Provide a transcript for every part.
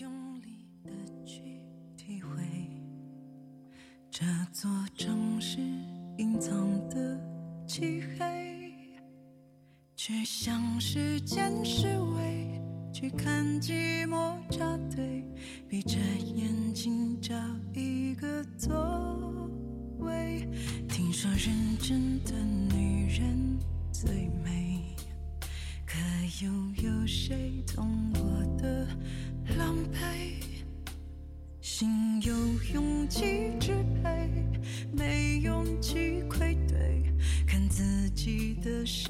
用力的去体会这座城市隐藏的漆黑，去向时间示威，去看寂寞扎堆，闭着眼睛找一个座位。听说认真的女人最美，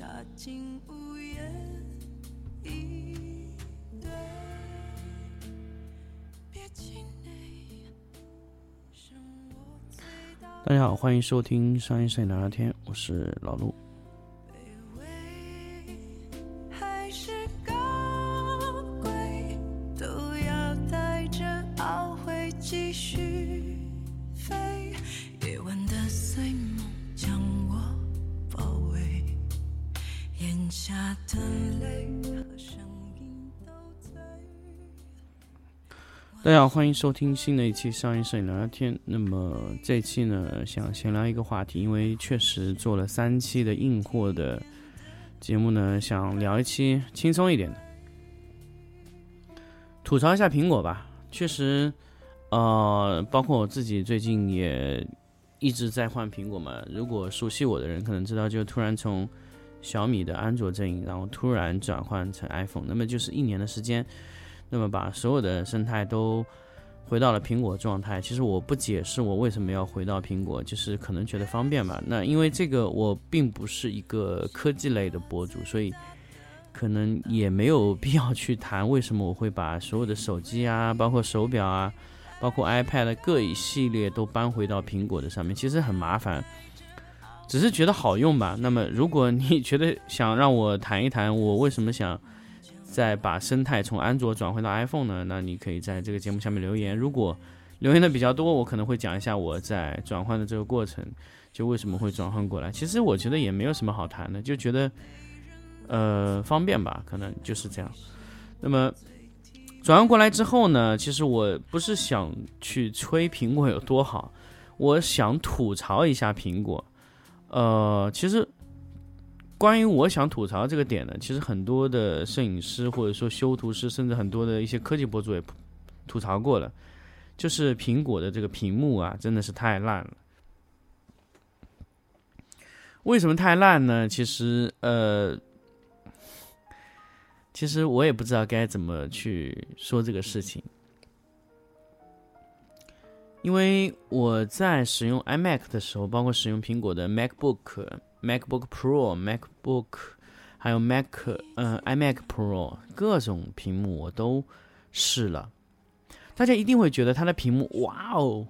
的傻劲无言以对。别气馁，大家好，欢迎收听商业摄影聊聊天，我是老陆。下的泪和声音都在大家好，欢迎收听新的一期商业摄影聊聊天。那么这一期呢，想闲聊一个话题，因为确实做了三期的硬货的节目呢，想聊一期轻松一点的，吐槽一下苹果吧。确实，呃，包括我自己最近也一直在换苹果嘛。如果熟悉我的人可能知道，就突然从小米的安卓阵营，然后突然转换成 iPhone，那么就是一年的时间。那么把所有的生态都回到了苹果状态。其实我不解释我为什么要回到苹果，就是可能觉得方便吧。那因为这个我并不是一个科技类的博主，所以可能也没有必要去谈为什么我会把所有的手机啊，包括手表啊，包括 iPad 各一系列都搬回到苹果的上面。其实很麻烦。只是觉得好用吧。那么，如果你觉得想让我谈一谈我为什么想再把生态从安卓转回到 iPhone 呢？那你可以在这个节目下面留言。如果留言的比较多，我可能会讲一下我在转换的这个过程，就为什么会转换过来。其实我觉得也没有什么好谈的，就觉得呃方便吧，可能就是这样。那么转换过来之后呢，其实我不是想去吹苹果有多好，我想吐槽一下苹果。呃，其实关于我想吐槽这个点呢，其实很多的摄影师或者说修图师，甚至很多的一些科技博主也吐槽过了，就是苹果的这个屏幕啊，真的是太烂了。为什么太烂呢？其实呃，其实我也不知道该怎么去说这个事情。因为我在使用 iMac 的时候，包括使用苹果的 MacBook、MacBook Pro、MacBook，还有 Mac，嗯、呃、iMac Pro 各种屏幕我都试了。大家一定会觉得它的屏幕，哇哦，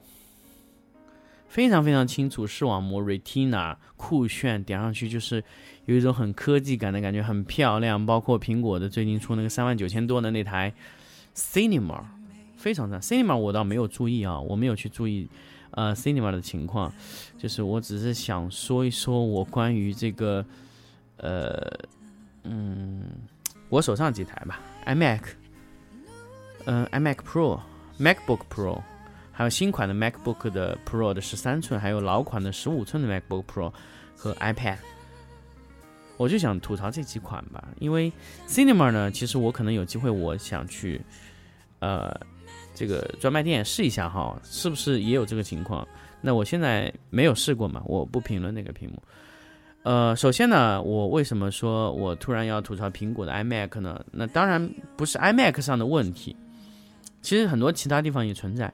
非常非常清楚，视网膜 Retina 酷炫，点上去就是有一种很科技感的感觉，很漂亮。包括苹果的最近出那个三万九千多的那台 Cinema。非常赞，Cinema 我倒没有注意啊，我没有去注意，呃，Cinema 的情况，就是我只是想说一说我关于这个，呃，嗯，我手上几台吧，iMac，嗯、呃、，iMac Pro，MacBook Pro，还有新款的 MacBook 的 Pro 的十三寸，还有老款的十五寸的 MacBook Pro 和 iPad，我就想吐槽这几款吧，因为 Cinema 呢，其实我可能有机会，我想去，呃。这个专卖店试一下哈，是不是也有这个情况？那我现在没有试过嘛，我不评论那个屏幕。呃，首先呢，我为什么说我突然要吐槽苹果的 iMac 呢？那当然不是 iMac 上的问题，其实很多其他地方也存在。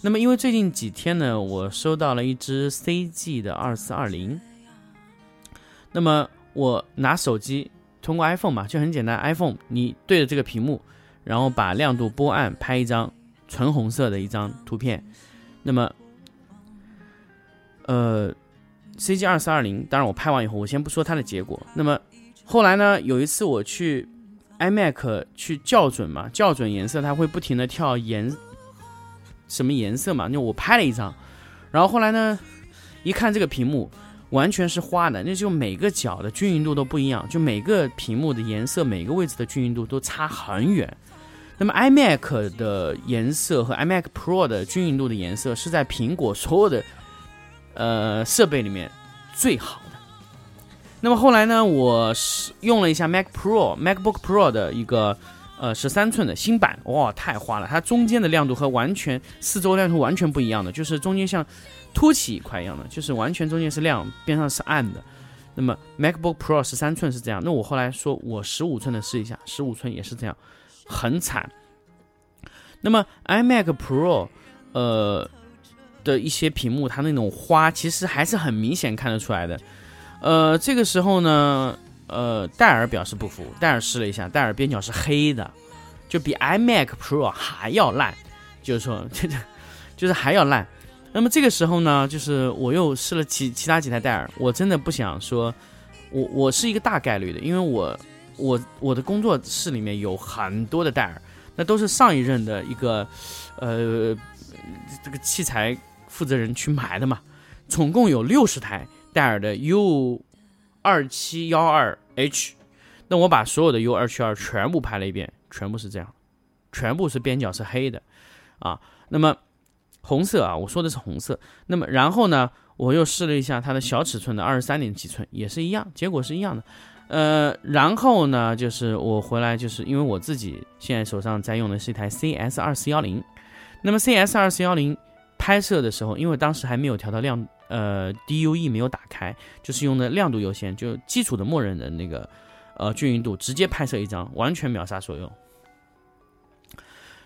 那么因为最近几天呢，我收到了一支 CG 的二四二零，那么我拿手机通过 iPhone 嘛，就很简单，iPhone 你对着这个屏幕，然后把亮度拨暗，拍一张。纯红色的一张图片，那么，呃，CG 二四二零，当然我拍完以后，我先不说它的结果。那么后来呢，有一次我去 iMac 去校准嘛，校准颜色，它会不停的跳颜什么颜色嘛？那我拍了一张，然后后来呢，一看这个屏幕完全是花的，那就每个角的均匀度都不一样，就每个屏幕的颜色每个位置的均匀度都差很远。那么 iMac 的颜色和 iMac Pro 的均匀度的颜色是在苹果所有的呃设备里面最好的。那么后来呢，我是用了一下 Mac Pro MacBook Pro 的一个呃十三寸的新版，哇，太花了！它中间的亮度和完全四周亮度完全不一样的，就是中间像凸起一块一样的，就是完全中间是亮，边上是暗的。那么 MacBook Pro 十三寸是这样，那我后来说我十五寸的试一下，十五寸也是这样，很惨。那么 iMac Pro，呃的一些屏幕，它那种花其实还是很明显看得出来的。呃，这个时候呢，呃，戴尔表示不服，戴尔试了一下，戴尔边角是黑的，就比 iMac Pro 还要烂，就是说，这 这就是还要烂。那么这个时候呢，就是我又试了其其他几台戴尔，我真的不想说，我我是一个大概率的，因为我我我的工作室里面有很多的戴尔，那都是上一任的一个呃这个器材负责人去买的嘛，总共有六十台戴尔的 U 二七幺二 H，那我把所有的 U 二七二全部拍了一遍，全部是这样，全部是边角是黑的啊，那么。红色啊，我说的是红色。那么然后呢，我又试了一下它的小尺寸的二十三点几寸，也是一样，结果是一样的。呃，然后呢，就是我回来，就是因为我自己现在手上在用的是一台 CS 二四幺零。那么 CS 二四幺零拍摄的时候，因为当时还没有调到亮，呃，DUE 没有打开，就是用的亮度优先，就基础的默认的那个呃均匀度，直接拍摄一张，完全秒杀所有。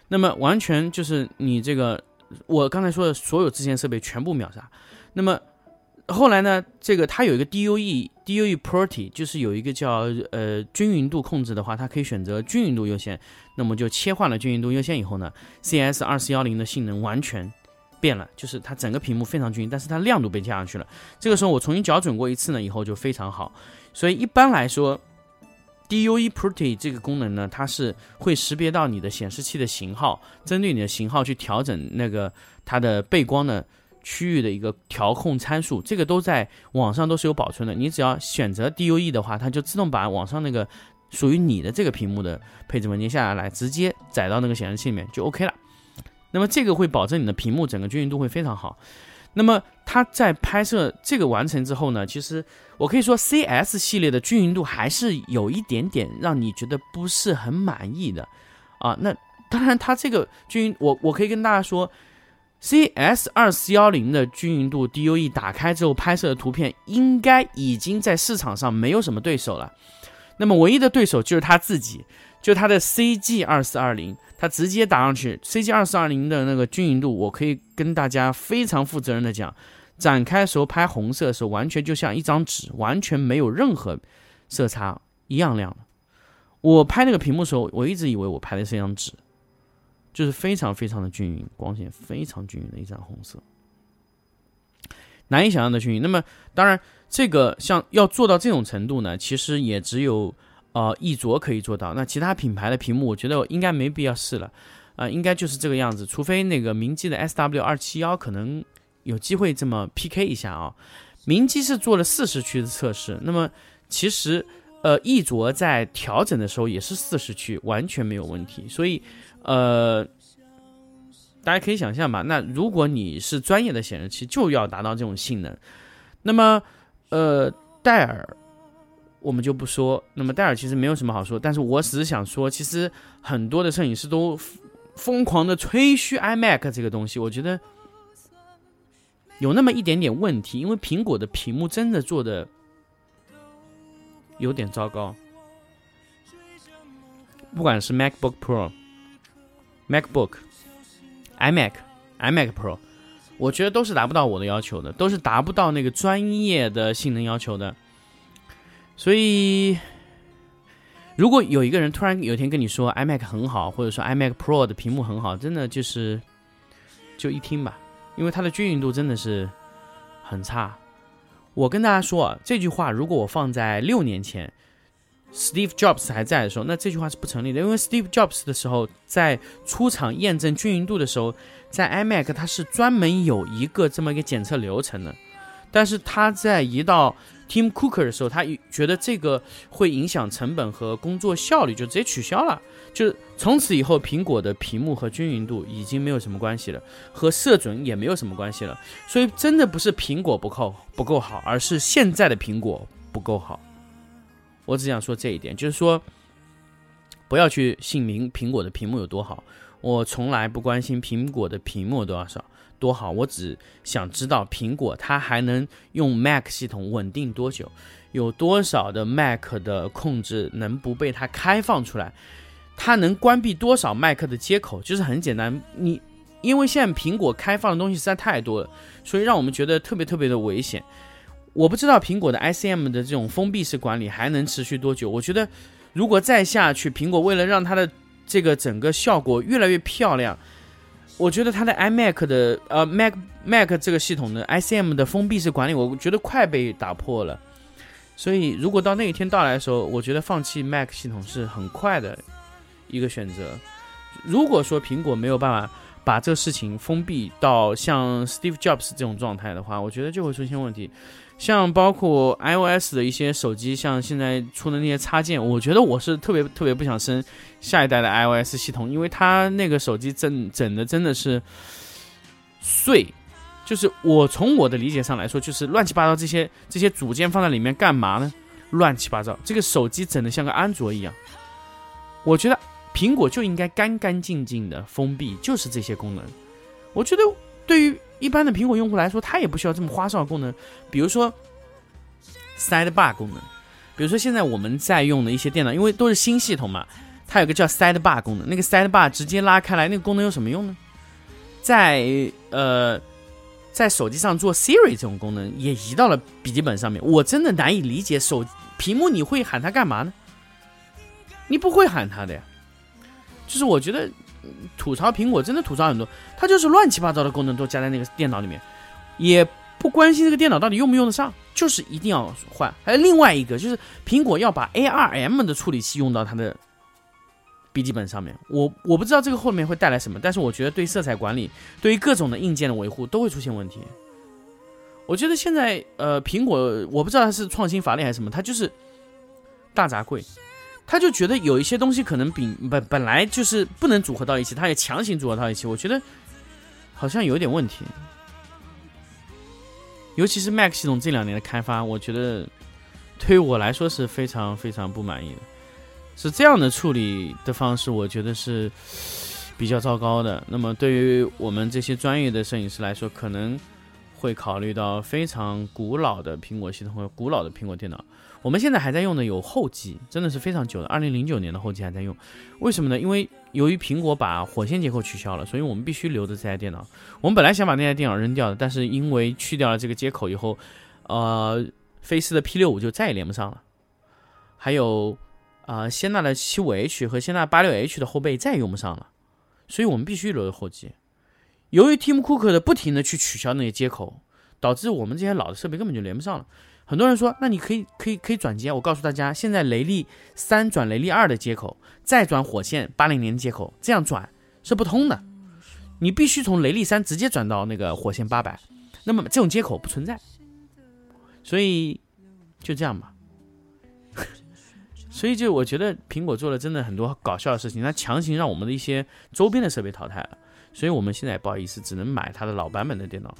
那么完全就是你这个。我刚才说的所有之前设备全部秒杀，那么后来呢？这个它有一个 DUE DUE Property，就是有一个叫呃均匀度控制的话，它可以选择均匀度优先。那么就切换了均匀度优先以后呢，CS 二四幺零的性能完全变了，就是它整个屏幕非常均匀，但是它亮度被加上去了。这个时候我重新校准过一次呢，以后就非常好。所以一般来说。DUE Property 这个功能呢，它是会识别到你的显示器的型号，针对你的型号去调整那个它的背光的区域的一个调控参数，这个都在网上都是有保存的。你只要选择 DUE 的话，它就自动把网上那个属于你的这个屏幕的配置文件下下来，直接载到那个显示器里面就 OK 了。那么这个会保证你的屏幕整个均匀度会非常好。那么它在拍摄这个完成之后呢，其实我可以说 C S 系列的均匀度还是有一点点让你觉得不是很满意的啊。那当然，它这个均匀，我我可以跟大家说，C S 二四幺零的均匀度 D U E 打开之后拍摄的图片，应该已经在市场上没有什么对手了。那么唯一的对手就是他自己，就他的 C G 二四二零。它直接打上去，C G 二四二零的那个均匀度，我可以跟大家非常负责任的讲，展开的时候拍红色的时候，完全就像一张纸，完全没有任何色差，一样亮。我拍那个屏幕的时候，我一直以为我拍的是一张纸，就是非常非常的均匀，光线非常均匀的一张红色，难以想象的均匀。那么，当然这个像要做到这种程度呢，其实也只有。呃，一卓可以做到，那其他品牌的屏幕，我觉得应该没必要试了，啊，应该就是这个样子，除非那个明基的 S W 二七幺可能有机会这么 P K 一下啊。明基是做了四十区的测试，那么其实呃，一卓在调整的时候也是四十区，完全没有问题，所以呃，大家可以想象吧，那如果你是专业的显示器，就要达到这种性能，那么呃，戴尔。我们就不说，那么戴尔其实没有什么好说，但是我只是想说，其实很多的摄影师都疯狂的吹嘘 iMac 这个东西，我觉得有那么一点点问题，因为苹果的屏幕真的做的有点糟糕，不管是 MacBook Pro、MacBook、iMac、iMac Pro，我觉得都是达不到我的要求的，都是达不到那个专业的性能要求的。所以，如果有一个人突然有一天跟你说 iMac 很好，或者说 iMac Pro 的屏幕很好，真的就是就一听吧，因为它的均匀度真的是很差。我跟大家说啊，这句话如果我放在六年前，Steve Jobs 还在的时候，那这句话是不成立的，因为 Steve Jobs 的时候在出厂验证均匀度的时候，在 iMac 它是专门有一个这么一个检测流程的，但是他在一到 Tim Cooker 的时候，他觉得这个会影响成本和工作效率，就直接取消了。就从此以后，苹果的屏幕和均匀度已经没有什么关系了，和色准也没有什么关系了。所以真的不是苹果不够不够好，而是现在的苹果不够好。我只想说这一点，就是说不要去信明苹果的屏幕有多好。我从来不关心苹果的屏幕多少多好，我只想知道苹果它还能用 Mac 系统稳定多久，有多少的 Mac 的控制能不被它开放出来。它能关闭多少 Mac 的接口？就是很简单，你因为现在苹果开放的东西实在太多了，所以让我们觉得特别特别的危险。我不知道苹果的 ICM 的这种封闭式管理还能持续多久。我觉得如果再下去，苹果为了让它的这个整个效果越来越漂亮，我觉得它的 iMac 的呃 Mac Mac 这个系统的 ICM 的封闭式管理，我觉得快被打破了。所以如果到那一天到来的时候，我觉得放弃 Mac 系统是很快的。一个选择，如果说苹果没有办法把这个事情封闭到像 Steve Jobs 这种状态的话，我觉得就会出现问题。像包括 iOS 的一些手机，像现在出的那些插件，我觉得我是特别特别不想升下一代的 iOS 系统，因为它那个手机整整的真的是碎。就是我从我的理解上来说，就是乱七八糟这些这些组件放在里面干嘛呢？乱七八糟，这个手机整的像个安卓一样。我觉得。苹果就应该干干净净的封闭，就是这些功能。我觉得对于一般的苹果用户来说，它也不需要这么花哨的功能。比如说 Sidebar 功能，比如说现在我们在用的一些电脑，因为都是新系统嘛，它有个叫 Sidebar 功能。那个 Sidebar 直接拉开来，那个功能有什么用呢？在呃，在手机上做 Siri 这种功能也移到了笔记本上面。我真的难以理解，手屏幕你会喊它干嘛呢？你不会喊它的呀。就是我觉得吐槽苹果真的吐槽很多，它就是乱七八糟的功能都加在那个电脑里面，也不关心这个电脑到底用不用得上，就是一定要换。还有另外一个就是苹果要把 ARM 的处理器用到它的笔记本上面，我我不知道这个后面会带来什么，但是我觉得对色彩管理，对于各种的硬件的维护都会出现问题。我觉得现在呃苹果我不知道它是创新乏力还是什么，它就是大杂烩。他就觉得有一些东西可能比本本来就是不能组合到一起，他也强行组合到一起。我觉得好像有点问题，尤其是 Mac 系统这两年的开发，我觉得对于我来说是非常非常不满意的。是这样的处理的方式，我觉得是比较糟糕的。那么对于我们这些专业的摄影师来说，可能会考虑到非常古老的苹果系统和古老的苹果电脑。我们现在还在用的有后机，真的是非常久的，二零零九年的后机还在用。为什么呢？因为由于苹果把火线接口取消了，所以我们必须留着这台电脑。我们本来想把那台电脑扔掉的，但是因为去掉了这个接口以后，呃，飞思的 P 六五就再也连不上了。还有啊，仙娜的七五 H 和仙娜八六 H 的后背再也用不上了，所以我们必须留着后机。由于 Tim Cook 的不停的去取消那些接口，导致我们这些老的设备根本就连不上了。很多人说，那你可以可以可以转接。我告诉大家，现在雷利三转雷利二的接口，再转火线八零零接口，这样转是不通的。你必须从雷利三直接转到那个火线八百，那么这种接口不存在。所以就这样吧。所以就我觉得苹果做了真的很多搞笑的事情，它强行让我们的一些周边的设备淘汰了。所以我们现在不好意思，只能买它的老版本的电脑。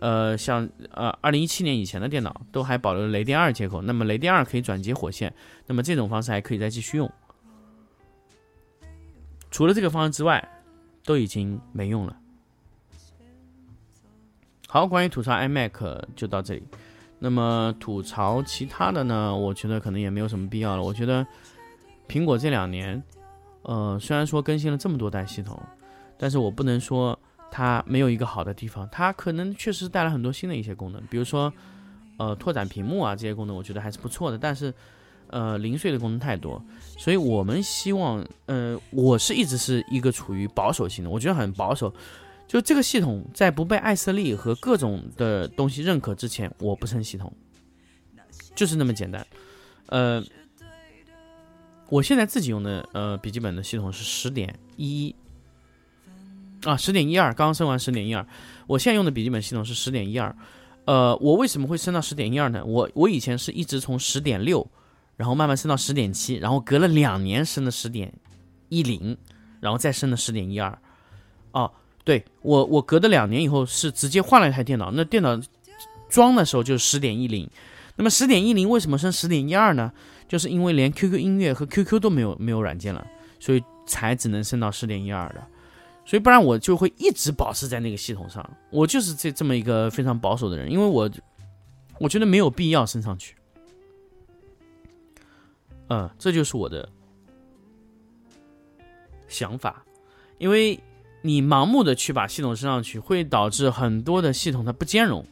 呃，像呃，二零一七年以前的电脑都还保留了雷电二接口，那么雷电二可以转接火线，那么这种方式还可以再继续用。除了这个方案之外，都已经没用了。好，关于吐槽 iMac 就到这里。那么吐槽其他的呢？我觉得可能也没有什么必要了。我觉得苹果这两年，呃，虽然说更新了这么多代系统，但是我不能说。它没有一个好的地方，它可能确实带来很多新的一些功能，比如说，呃，拓展屏幕啊这些功能，我觉得还是不错的。但是，呃，零碎的功能太多，所以我们希望，呃，我是一直是一个处于保守型的，我觉得很保守。就这个系统在不被艾斯利和各种的东西认可之前，我不升系统，就是那么简单。呃，我现在自己用的呃笔记本的系统是十点一。啊，十点一二，刚刚升完十点一二，我现在用的笔记本系统是十点一二，呃，我为什么会升到十点一二呢？我我以前是一直从十点六，然后慢慢升到十点七，然后隔了两年升的十点一零，然后再升的十点一二。哦，对我我隔的两年以后是直接换了一台电脑，那电脑装的时候就是十点一零。那么十点一零为什么升十点一二呢？就是因为连 QQ 音乐和 QQ 都没有没有软件了，所以才只能升到十点一二的。所以不然我就会一直保持在那个系统上。我就是这这么一个非常保守的人，因为我我觉得没有必要升上去。嗯，这就是我的想法，因为你盲目的去把系统升上去，会导致很多的系统它不兼容。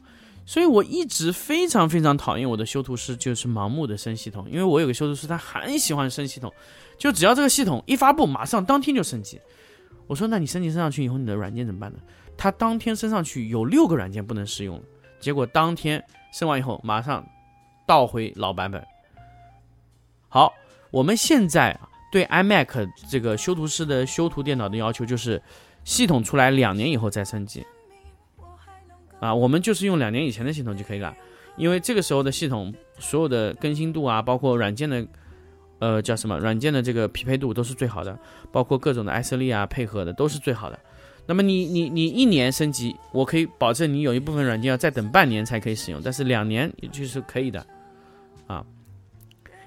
所以我一直非常非常讨厌我的修图师，就是盲目的升系统。因为我有个修图师，他很喜欢升系统，就只要这个系统一发布，马上当天就升级。我说，那你升级升上去以后，你的软件怎么办呢？他当天升上去有六个软件不能使用，结果当天升完以后，马上倒回老版本。好，我们现在，对 iMac 这个修图师的修图电脑的要求就是，系统出来两年以后再升级。啊，我们就是用两年以前的系统就可以了，因为这个时候的系统所有的更新度啊，包括软件的，呃，叫什么软件的这个匹配度都是最好的，包括各种的 S 力啊配合的都是最好的。那么你你你一年升级，我可以保证你有一部分软件要再等半年才可以使用，但是两年也就是可以的，啊。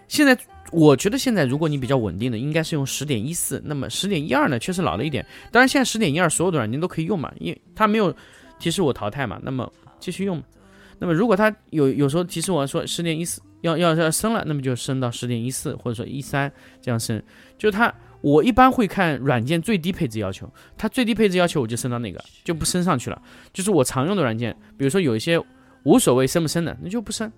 现在我觉得现在如果你比较稳定的，应该是用十点一四，那么十点一二呢确实老了一点，当然现在十点一二所有的软件都可以用嘛，因为它没有。提示我淘汰嘛，那么继续用。那么如果它有有时候提示我说十点一四要要要升了，那么就升到十点一四或者说一三这样升。就它我一般会看软件最低配置要求，它最低配置要求我就升到那个，就不升上去了。就是我常用的软件，比如说有一些无所谓升不升的，那就不升。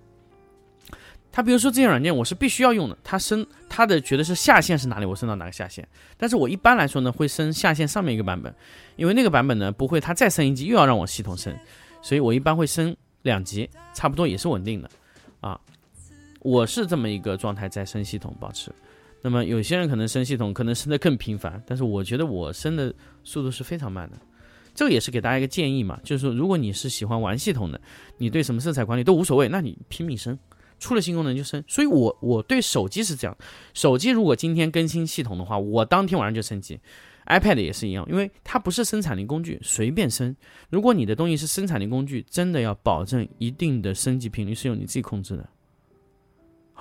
它比如说这些软件我是必须要用的，它升它的觉得是下限是哪里，我升到哪个下限。但是我一般来说呢会升下限上面一个版本，因为那个版本呢不会它再升一级又要让我系统升，所以我一般会升两级，差不多也是稳定的啊。我是这么一个状态在升系统保持。那么有些人可能升系统可能升的更频繁，但是我觉得我升的速度是非常慢的。这个也是给大家一个建议嘛，就是说如果你是喜欢玩系统的，你对什么色彩管理都无所谓，那你拼命升。出了新功能就升，所以我我对手机是这样，手机如果今天更新系统的话，我当天晚上就升级，iPad 也是一样，因为它不是生产力工具，随便升。如果你的东西是生产力工具，真的要保证一定的升级频率是由你自己控制的。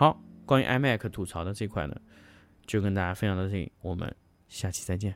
好，关于 iMac 吐槽的这块呢，就跟大家分享到这里，我们下期再见。